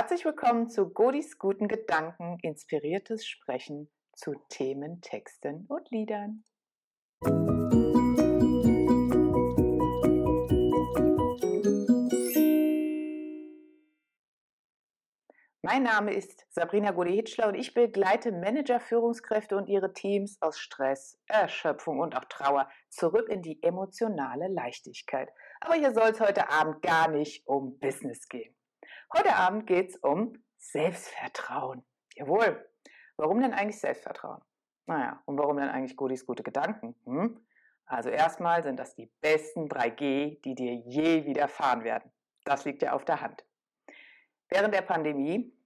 Herzlich willkommen zu Godis guten Gedanken, inspiriertes Sprechen zu Themen, Texten und Liedern. Mein Name ist Sabrina Gode-Hitschler und ich begleite Manager, Führungskräfte und ihre Teams aus Stress, Erschöpfung und auch Trauer zurück in die emotionale Leichtigkeit. Aber hier soll es heute Abend gar nicht um Business gehen. Heute Abend geht es um Selbstvertrauen. Jawohl. Warum denn eigentlich Selbstvertrauen? Naja, und warum denn eigentlich Godis gute Gedanken? Hm? Also erstmal sind das die besten 3G, die dir je widerfahren werden. Das liegt ja auf der Hand. Während der Pandemie,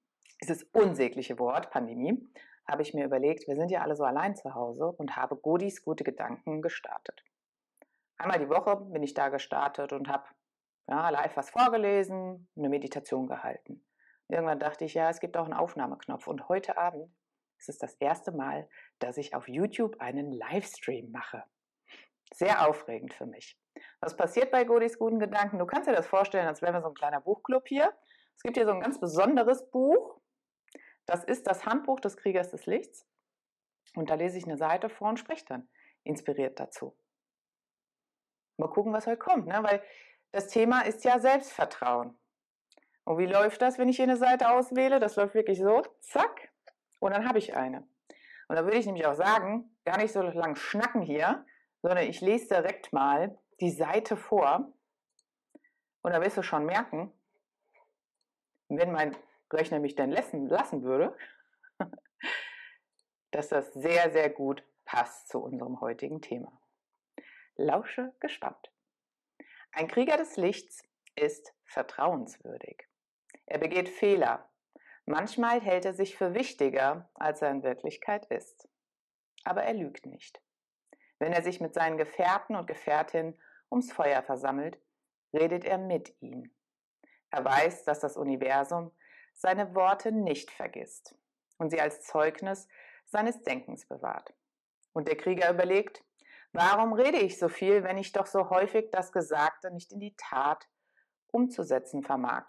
dieses unsägliche Wort Pandemie, habe ich mir überlegt, wir sind ja alle so allein zu Hause und habe Godis gute Gedanken gestartet. Einmal die Woche bin ich da gestartet und habe ja, live was vorgelesen, eine Meditation gehalten. Irgendwann dachte ich, ja, es gibt auch einen Aufnahmeknopf. Und heute Abend ist es das erste Mal, dass ich auf YouTube einen Livestream mache. Sehr aufregend für mich. Was passiert bei Godis guten Gedanken? Du kannst dir das vorstellen, als wären wir so ein kleiner Buchclub hier. Es gibt hier so ein ganz besonderes Buch. Das ist das Handbuch des Kriegers des Lichts. Und da lese ich eine Seite vor und spreche dann inspiriert dazu. Mal gucken, was heute kommt, ne? weil das Thema ist ja Selbstvertrauen. Und wie läuft das, wenn ich hier eine Seite auswähle? Das läuft wirklich so, zack, und dann habe ich eine. Und da würde ich nämlich auch sagen, gar nicht so lang schnacken hier, sondern ich lese direkt mal die Seite vor. Und da wirst du schon merken, wenn mein Rechner mich denn lassen, lassen würde, dass das sehr, sehr gut passt zu unserem heutigen Thema. Lausche gespannt. Ein Krieger des Lichts ist vertrauenswürdig. Er begeht Fehler. Manchmal hält er sich für wichtiger, als er in Wirklichkeit ist. Aber er lügt nicht. Wenn er sich mit seinen Gefährten und Gefährtinnen ums Feuer versammelt, redet er mit ihnen. Er weiß, dass das Universum seine Worte nicht vergisst und sie als Zeugnis seines Denkens bewahrt. Und der Krieger überlegt, Warum rede ich so viel, wenn ich doch so häufig das Gesagte nicht in die Tat umzusetzen vermag?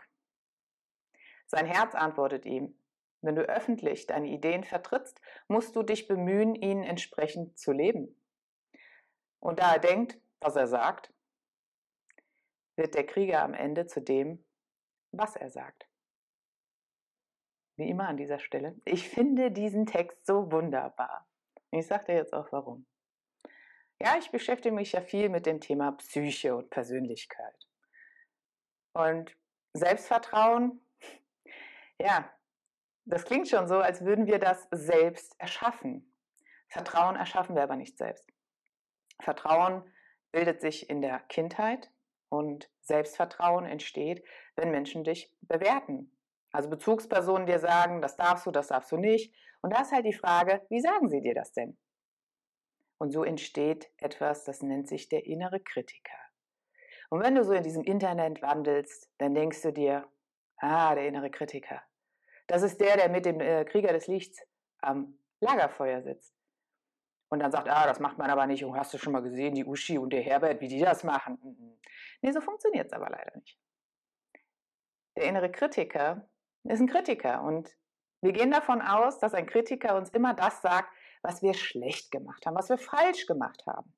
Sein Herz antwortet ihm, wenn du öffentlich deine Ideen vertrittst, musst du dich bemühen, ihnen entsprechend zu leben. Und da er denkt, was er sagt, wird der Krieger am Ende zu dem, was er sagt. Wie immer an dieser Stelle. Ich finde diesen Text so wunderbar. Ich sage dir jetzt auch warum. Ja, ich beschäftige mich ja viel mit dem Thema Psyche und Persönlichkeit. Und Selbstvertrauen, ja, das klingt schon so, als würden wir das selbst erschaffen. Vertrauen erschaffen wir aber nicht selbst. Vertrauen bildet sich in der Kindheit und Selbstvertrauen entsteht, wenn Menschen dich bewerten. Also Bezugspersonen dir sagen, das darfst du, das darfst du nicht. Und da ist halt die Frage, wie sagen sie dir das denn? Und so entsteht etwas, das nennt sich der innere Kritiker. Und wenn du so in diesem Internet wandelst, dann denkst du dir, ah, der innere Kritiker. Das ist der, der mit dem äh, Krieger des Lichts am Lagerfeuer sitzt. Und dann sagt, ah, das macht man aber nicht. Und hast du schon mal gesehen, die Uschi und der Herbert, wie die das machen? Mhm. Nee, so funktioniert es aber leider nicht. Der innere Kritiker ist ein Kritiker. Und wir gehen davon aus, dass ein Kritiker uns immer das sagt, was wir schlecht gemacht haben, was wir falsch gemacht haben.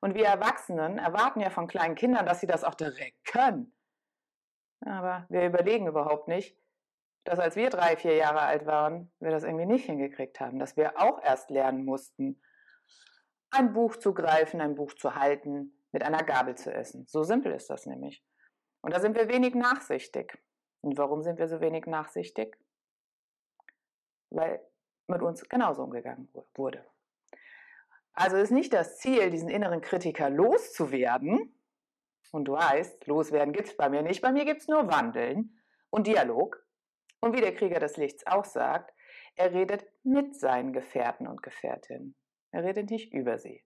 Und wir Erwachsenen erwarten ja von kleinen Kindern, dass sie das auch direkt können. Aber wir überlegen überhaupt nicht, dass als wir drei, vier Jahre alt waren, wir das irgendwie nicht hingekriegt haben, dass wir auch erst lernen mussten, ein Buch zu greifen, ein Buch zu halten, mit einer Gabel zu essen. So simpel ist das nämlich. Und da sind wir wenig nachsichtig. Und warum sind wir so wenig nachsichtig? Weil mit uns genauso umgegangen wurde. Also ist nicht das Ziel, diesen inneren Kritiker loszuwerden. Und du weißt, loswerden gibt es bei mir nicht. Bei mir gibt es nur Wandeln und Dialog. Und wie der Krieger des Lichts auch sagt, er redet mit seinen Gefährten und Gefährtinnen. Er redet nicht über sie.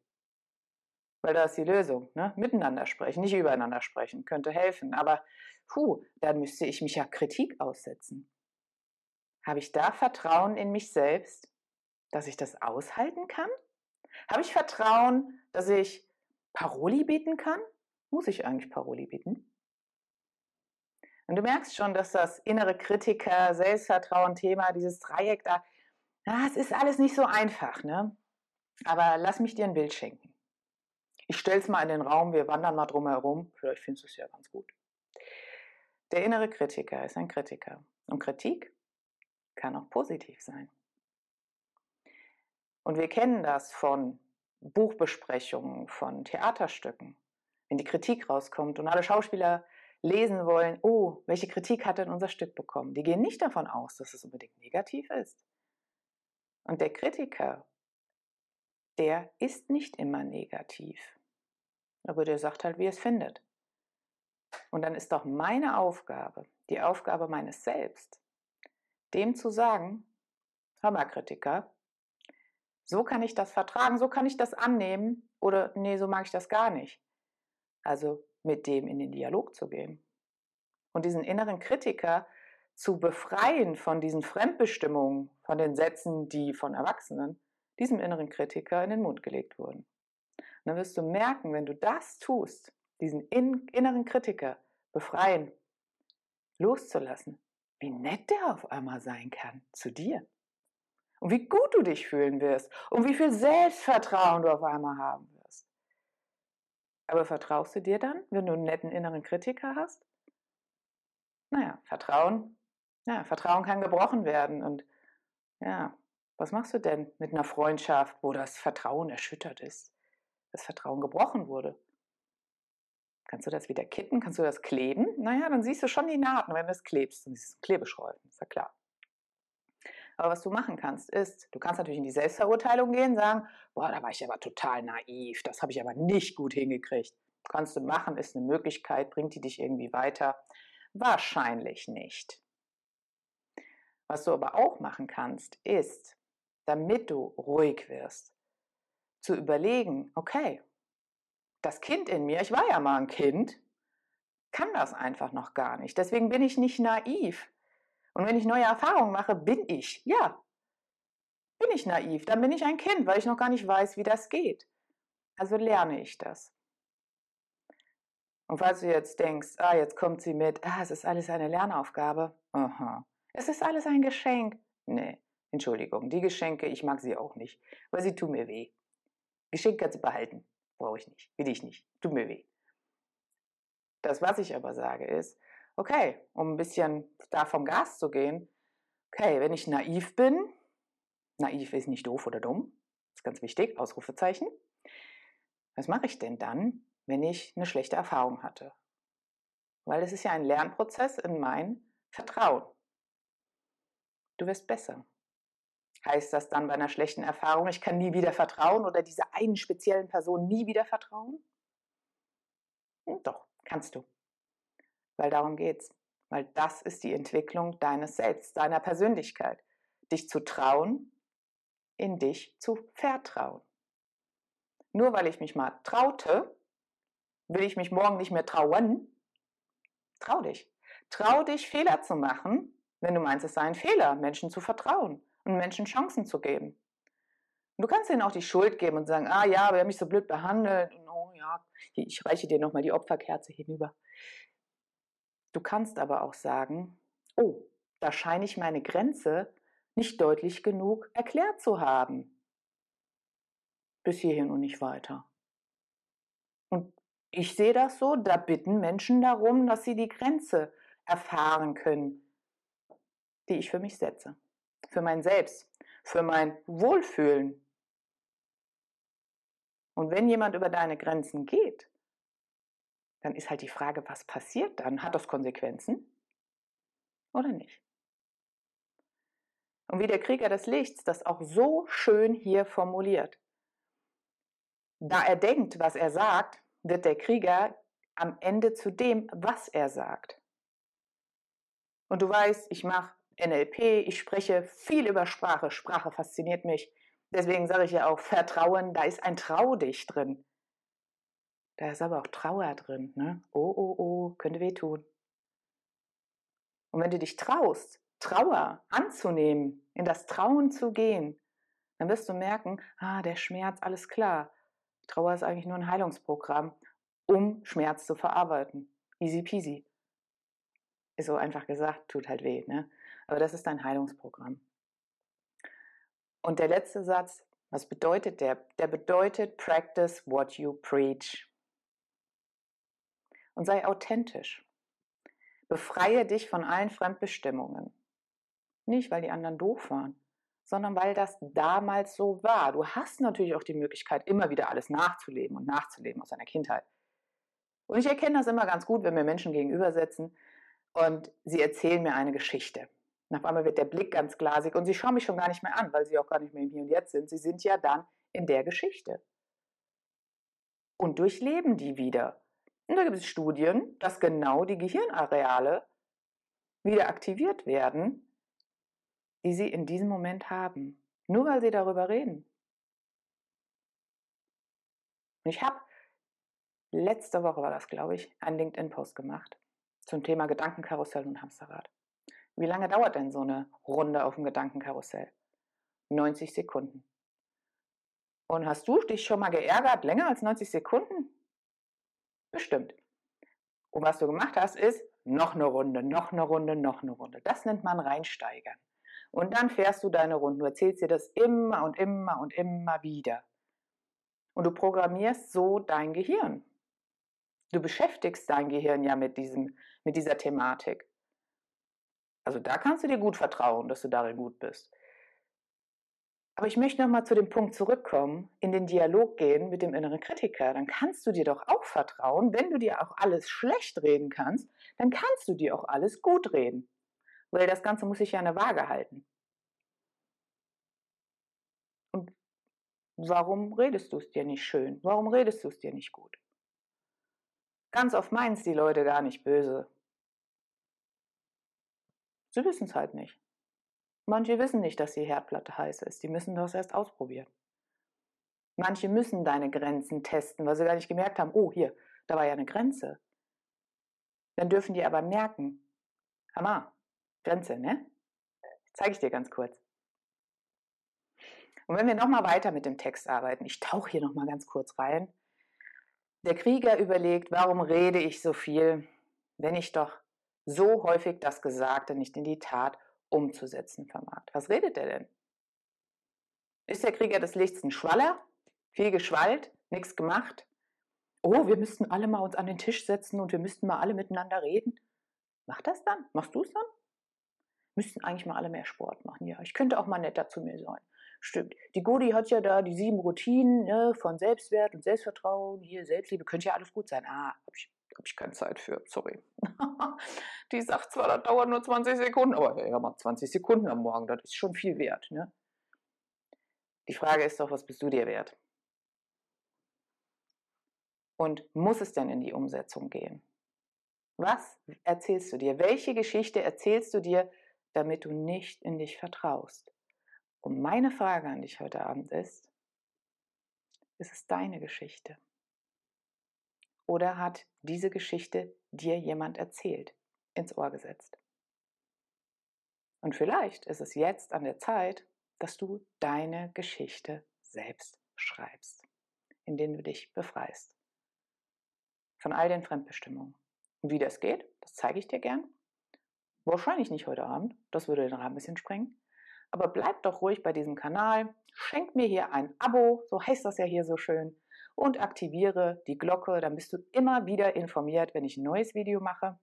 Weil da ist die Lösung. Ne? Miteinander sprechen, nicht übereinander sprechen, könnte helfen. Aber puh, dann müsste ich mich ja Kritik aussetzen. Habe ich da Vertrauen in mich selbst, dass ich das aushalten kann? Habe ich Vertrauen, dass ich Paroli bieten kann? Muss ich eigentlich Paroli bieten? Und du merkst schon, dass das innere Kritiker, Selbstvertrauen-Thema, dieses Dreieck da, ja, es ist alles nicht so einfach, ne? Aber lass mich dir ein Bild schenken. Ich stelle es mal in den Raum, wir wandern mal drum herum. Vielleicht findest du es ja ganz gut. Der innere Kritiker ist ein Kritiker. Und Kritik kann auch positiv sein. Und wir kennen das von Buchbesprechungen, von Theaterstücken. Wenn die Kritik rauskommt und alle Schauspieler lesen wollen, oh, welche Kritik hat denn unser Stück bekommen? Die gehen nicht davon aus, dass es unbedingt negativ ist. Und der Kritiker, der ist nicht immer negativ. Aber der sagt halt, wie er es findet. Und dann ist doch meine Aufgabe, die Aufgabe meines Selbst, dem zu sagen, hör mal Kritiker, so kann ich das vertragen, so kann ich das annehmen oder nee, so mag ich das gar nicht. Also mit dem in den Dialog zu gehen. Und diesen inneren Kritiker zu befreien von diesen Fremdbestimmungen, von den Sätzen, die von Erwachsenen, diesem inneren Kritiker in den Mund gelegt wurden. Und dann wirst du merken, wenn du das tust, diesen inneren Kritiker befreien, loszulassen, wie nett der auf einmal sein kann zu dir. Und wie gut du dich fühlen wirst und wie viel Selbstvertrauen du auf einmal haben wirst. Aber vertraust du dir dann, wenn du einen netten inneren Kritiker hast? Naja, Vertrauen, ja, Vertrauen kann gebrochen werden. Und ja, was machst du denn mit einer Freundschaft, wo das Vertrauen erschüttert ist? Das Vertrauen gebrochen wurde. Kannst du das wieder kitten? Kannst du das kleben? Naja, dann siehst du schon die Naht, wenn du es klebst. Dann siehst du Klebeschrollen, ist ja klar. Aber was du machen kannst, ist, du kannst natürlich in die Selbstverurteilung gehen, sagen, boah, da war ich aber total naiv, das habe ich aber nicht gut hingekriegt. Kannst du machen, ist eine Möglichkeit, bringt die dich irgendwie weiter? Wahrscheinlich nicht. Was du aber auch machen kannst, ist, damit du ruhig wirst, zu überlegen, okay, das Kind in mir, ich war ja mal ein Kind, kann das einfach noch gar nicht. Deswegen bin ich nicht naiv. Und wenn ich neue Erfahrungen mache, bin ich, ja, bin ich naiv. Dann bin ich ein Kind, weil ich noch gar nicht weiß, wie das geht. Also lerne ich das. Und falls du jetzt denkst, ah, jetzt kommt sie mit, ah, es ist alles eine Lernaufgabe. Aha. Es ist alles ein Geschenk. Nee, Entschuldigung, die Geschenke, ich mag sie auch nicht, weil sie tun mir weh. Geschenk kannst du behalten. Brauche ich nicht. Will ich nicht. Tut mir weh. Das, was ich aber sage, ist, okay, um ein bisschen da vom Gas zu gehen, okay, wenn ich naiv bin, naiv ist nicht doof oder dumm, ist ganz wichtig, Ausrufezeichen. Was mache ich denn dann, wenn ich eine schlechte Erfahrung hatte? Weil es ist ja ein Lernprozess in mein Vertrauen. Du wirst besser. Heißt das dann bei einer schlechten Erfahrung, ich kann nie wieder vertrauen oder dieser einen speziellen Person nie wieder vertrauen? Hm, doch, kannst du. Weil darum geht's. Weil das ist die Entwicklung deines Selbst, deiner Persönlichkeit. Dich zu trauen, in dich zu vertrauen. Nur weil ich mich mal traute, will ich mich morgen nicht mehr trauen. Trau dich. Trau dich, Fehler zu machen, wenn du meinst, es sei ein Fehler, Menschen zu vertrauen und Menschen Chancen zu geben. Und du kannst ihnen auch die Schuld geben und sagen, ah ja, aber er mich so blöd behandelt. Und, oh ja, ich reiche dir nochmal die Opferkerze hinüber. Du kannst aber auch sagen, oh, da scheine ich meine Grenze nicht deutlich genug erklärt zu haben. Bis hierhin und nicht weiter. Und ich sehe das so, da bitten Menschen darum, dass sie die Grenze erfahren können, die ich für mich setze. Für mein Selbst, für mein Wohlfühlen. Und wenn jemand über deine Grenzen geht, dann ist halt die Frage, was passiert dann? Hat das Konsequenzen oder nicht? Und wie der Krieger des Lichts das auch so schön hier formuliert. Da er denkt, was er sagt, wird der Krieger am Ende zu dem, was er sagt. Und du weißt, ich mache NLP, ich spreche viel über Sprache. Sprache fasziniert mich. Deswegen sage ich ja auch Vertrauen, da ist ein Trau dich drin. Da ist aber auch Trauer drin. Ne? Oh, oh, oh, könnte wehtun. Und wenn du dich traust, Trauer anzunehmen, in das Trauen zu gehen, dann wirst du merken, ah, der Schmerz, alles klar. Trauer ist eigentlich nur ein Heilungsprogramm, um Schmerz zu verarbeiten. Easy peasy. Ist so einfach gesagt, tut halt weh, ne? Aber das ist dein Heilungsprogramm. Und der letzte Satz, was bedeutet der? Der bedeutet, practice what you preach. Und sei authentisch. Befreie dich von allen Fremdbestimmungen. Nicht, weil die anderen doof waren, sondern weil das damals so war. Du hast natürlich auch die Möglichkeit, immer wieder alles nachzuleben und nachzuleben aus deiner Kindheit. Und ich erkenne das immer ganz gut, wenn mir Menschen gegenübersetzen und sie erzählen mir eine Geschichte. Und auf einmal wird der Blick ganz glasig und sie schauen mich schon gar nicht mehr an, weil sie auch gar nicht mehr im Hier und Jetzt sind. Sie sind ja dann in der Geschichte. Und durchleben die wieder. Und da gibt es Studien, dass genau die Gehirnareale wieder aktiviert werden, die sie in diesem Moment haben. Nur weil sie darüber reden. Und ich habe letzte Woche war das, glaube ich, einen LinkedIn-Post gemacht zum Thema Gedankenkarussell und Hamsterrad. Wie lange dauert denn so eine Runde auf dem Gedankenkarussell? 90 Sekunden. Und hast du dich schon mal geärgert, länger als 90 Sekunden? Bestimmt. Und was du gemacht hast, ist noch eine Runde, noch eine Runde, noch eine Runde. Das nennt man reinsteigern. Und dann fährst du deine Runden. Du erzählst dir das immer und immer und immer wieder. Und du programmierst so dein Gehirn. Du beschäftigst dein Gehirn ja mit, diesem, mit dieser Thematik. Also da kannst du dir gut vertrauen, dass du darin gut bist. Aber ich möchte nochmal zu dem Punkt zurückkommen, in den Dialog gehen mit dem inneren Kritiker. Dann kannst du dir doch auch vertrauen, wenn du dir auch alles schlecht reden kannst, dann kannst du dir auch alles gut reden. Weil das Ganze muss sich ja eine Waage halten. Und warum redest du es dir nicht schön? Warum redest du es dir nicht gut? Ganz oft meinen es die Leute gar nicht böse. Sie wissen es halt nicht. Manche wissen nicht, dass die Herdplatte heiß ist. Die müssen das erst ausprobieren. Manche müssen deine Grenzen testen, weil sie gar nicht gemerkt haben, oh, hier, da war ja eine Grenze. Dann dürfen die aber merken, Hammer, Grenze, ne? Zeige ich dir ganz kurz. Und wenn wir nochmal weiter mit dem Text arbeiten, ich tauche hier nochmal ganz kurz rein, der Krieger überlegt, warum rede ich so viel, wenn ich doch so häufig das Gesagte nicht in die Tat umzusetzen vermag. Was redet er denn? Ist der Krieger des Lichts ein Schwaller? Viel geschwallt, nichts gemacht? Oh, wir müssten alle mal uns an den Tisch setzen und wir müssten mal alle miteinander reden. Mach das dann? Machst du es dann? Müssten eigentlich mal alle mehr Sport machen. Ja, ich könnte auch mal netter zu mir sein. Stimmt. Die Godi hat ja da die sieben Routinen ne, von Selbstwert und Selbstvertrauen, hier Selbstliebe, könnte ja alles gut sein. Ah, habe ich, hab ich keine Zeit für, sorry. die sagt zwar, das dauert nur 20 Sekunden, aber ja, mal 20 Sekunden am Morgen, das ist schon viel wert. Ne? Die Frage ist doch, was bist du dir wert? Und muss es denn in die Umsetzung gehen? Was erzählst du dir? Welche Geschichte erzählst du dir, damit du nicht in dich vertraust? Und meine Frage an dich heute Abend ist, ist es deine Geschichte? Oder hat diese Geschichte dir jemand erzählt, ins Ohr gesetzt? Und vielleicht ist es jetzt an der Zeit, dass du deine Geschichte selbst schreibst, indem du dich befreist von all den Fremdbestimmungen. Und wie das geht, das zeige ich dir gern. Wahrscheinlich nicht heute Abend, das würde den Rahmen ein bisschen sprengen. Aber bleib doch ruhig bei diesem Kanal, schenk mir hier ein Abo, so heißt das ja hier so schön, und aktiviere die Glocke, dann bist du immer wieder informiert, wenn ich ein neues Video mache.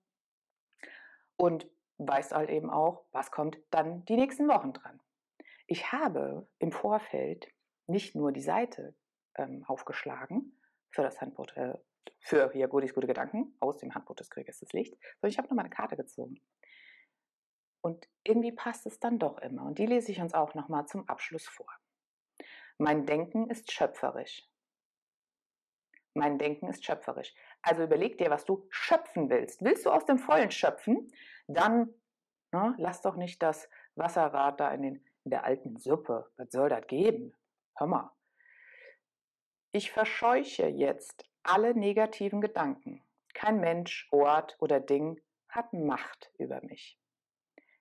Und weißt halt eben auch, was kommt dann die nächsten Wochen dran. Ich habe im Vorfeld nicht nur die Seite ähm, aufgeschlagen für das Handbuch, äh, für hier Gutes, gute Gedanken aus dem Handbuch des Krieges des Licht, sondern ich habe nochmal eine Karte gezogen. Und irgendwie passt es dann doch immer. Und die lese ich uns auch nochmal zum Abschluss vor. Mein Denken ist schöpferisch. Mein Denken ist schöpferisch. Also überleg dir, was du schöpfen willst. Willst du aus dem Vollen schöpfen? Dann ne, lass doch nicht das Wasserrad da in, den, in der alten Suppe. Was soll das geben? Hör mal. Ich verscheuche jetzt alle negativen Gedanken. Kein Mensch, Ort oder Ding hat Macht über mich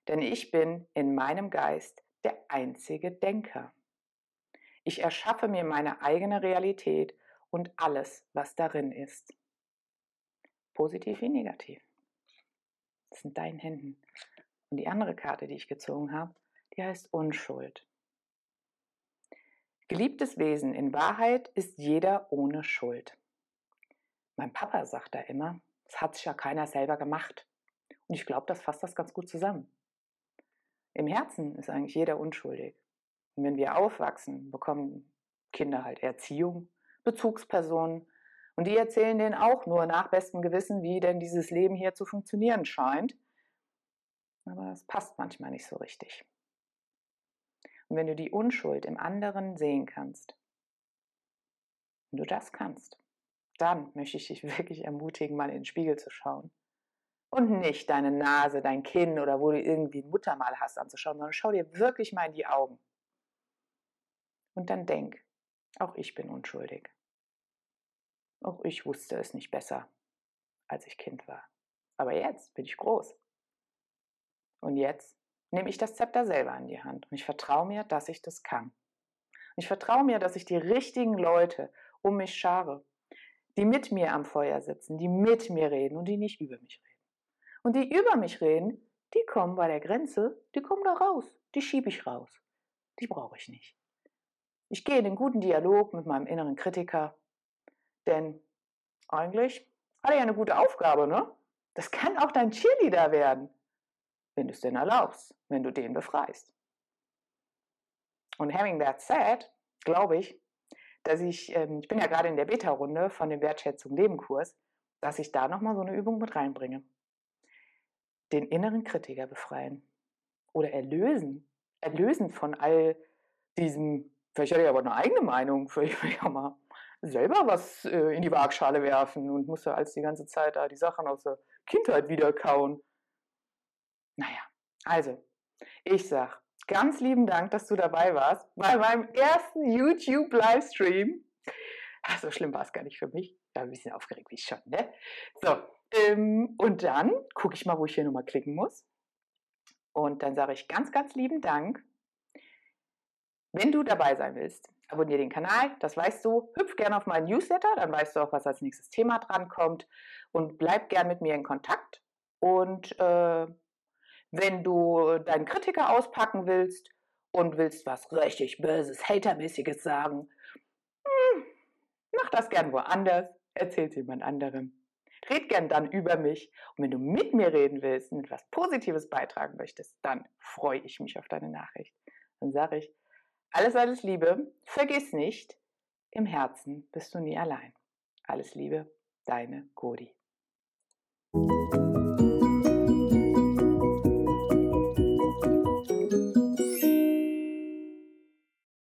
denn ich bin in meinem Geist der einzige Denker. Ich erschaffe mir meine eigene Realität und alles, was darin ist. Positiv wie negativ. Das sind deinen Händen. Und die andere Karte, die ich gezogen habe, die heißt Unschuld. Geliebtes Wesen, in Wahrheit ist jeder ohne Schuld. Mein Papa sagt da immer, es hat sich ja keiner selber gemacht. Und ich glaube, das fasst das ganz gut zusammen. Im Herzen ist eigentlich jeder unschuldig. Und wenn wir aufwachsen, bekommen Kinder halt Erziehung, Bezugspersonen. Und die erzählen denen auch nur nach bestem Gewissen, wie denn dieses Leben hier zu funktionieren scheint. Aber es passt manchmal nicht so richtig. Und wenn du die Unschuld im anderen sehen kannst, wenn du das kannst, dann möchte ich dich wirklich ermutigen, mal in den Spiegel zu schauen. Und nicht deine Nase, dein Kinn oder wo du irgendwie ein Muttermal hast anzuschauen, sondern schau dir wirklich mal in die Augen. Und dann denk, auch ich bin unschuldig. Auch ich wusste es nicht besser, als ich Kind war. Aber jetzt bin ich groß. Und jetzt nehme ich das Zepter selber in die Hand und ich vertraue mir, dass ich das kann. Ich vertraue mir, dass ich die richtigen Leute um mich schare, die mit mir am Feuer sitzen, die mit mir reden und die nicht über mich reden. Und die über mich reden, die kommen bei der Grenze, die kommen da raus, die schiebe ich raus. Die brauche ich nicht. Ich gehe in den guten Dialog mit meinem inneren Kritiker, denn eigentlich hat er ja eine gute Aufgabe, ne? Das kann auch dein Cheerleader werden wenn du es denn erlaubst, wenn du den befreist. Und having that said, glaube ich, dass ich, ähm, ich bin ja gerade in der Beta-Runde von dem Wertschätzung Leben Kurs, dass ich da nochmal so eine Übung mit reinbringe. Den inneren Kritiker befreien oder erlösen. Erlösen von all diesem, vielleicht hatte ich aber eine eigene Meinung, vielleicht will ich auch mal selber was äh, in die Waagschale werfen und musste als die ganze Zeit da die Sachen aus der Kindheit wieder kauen. Naja, also, ich sag ganz lieben Dank, dass du dabei warst bei meinem ersten YouTube-Livestream. So schlimm war es gar nicht für mich. Ich war ein bisschen aufgeregt, wie ich schon, ne? So, ähm, und dann gucke ich mal, wo ich hier nochmal klicken muss. Und dann sage ich ganz, ganz lieben Dank. Wenn du dabei sein willst, abonniere den Kanal, das weißt du. Hüpf gerne auf meinen Newsletter, dann weißt du auch, was als nächstes Thema drankommt. Und bleib gern mit mir in Kontakt. Und äh, wenn du deinen Kritiker auspacken willst und willst was richtig Böses, Hatermäßiges sagen, hm, mach das gern woanders, erzähl jemand anderem. Red gern dann über mich. Und wenn du mit mir reden willst und etwas Positives beitragen möchtest, dann freue ich mich auf deine Nachricht. Dann sage ich, alles, alles Liebe, vergiss nicht, im Herzen bist du nie allein. Alles Liebe, deine Godi.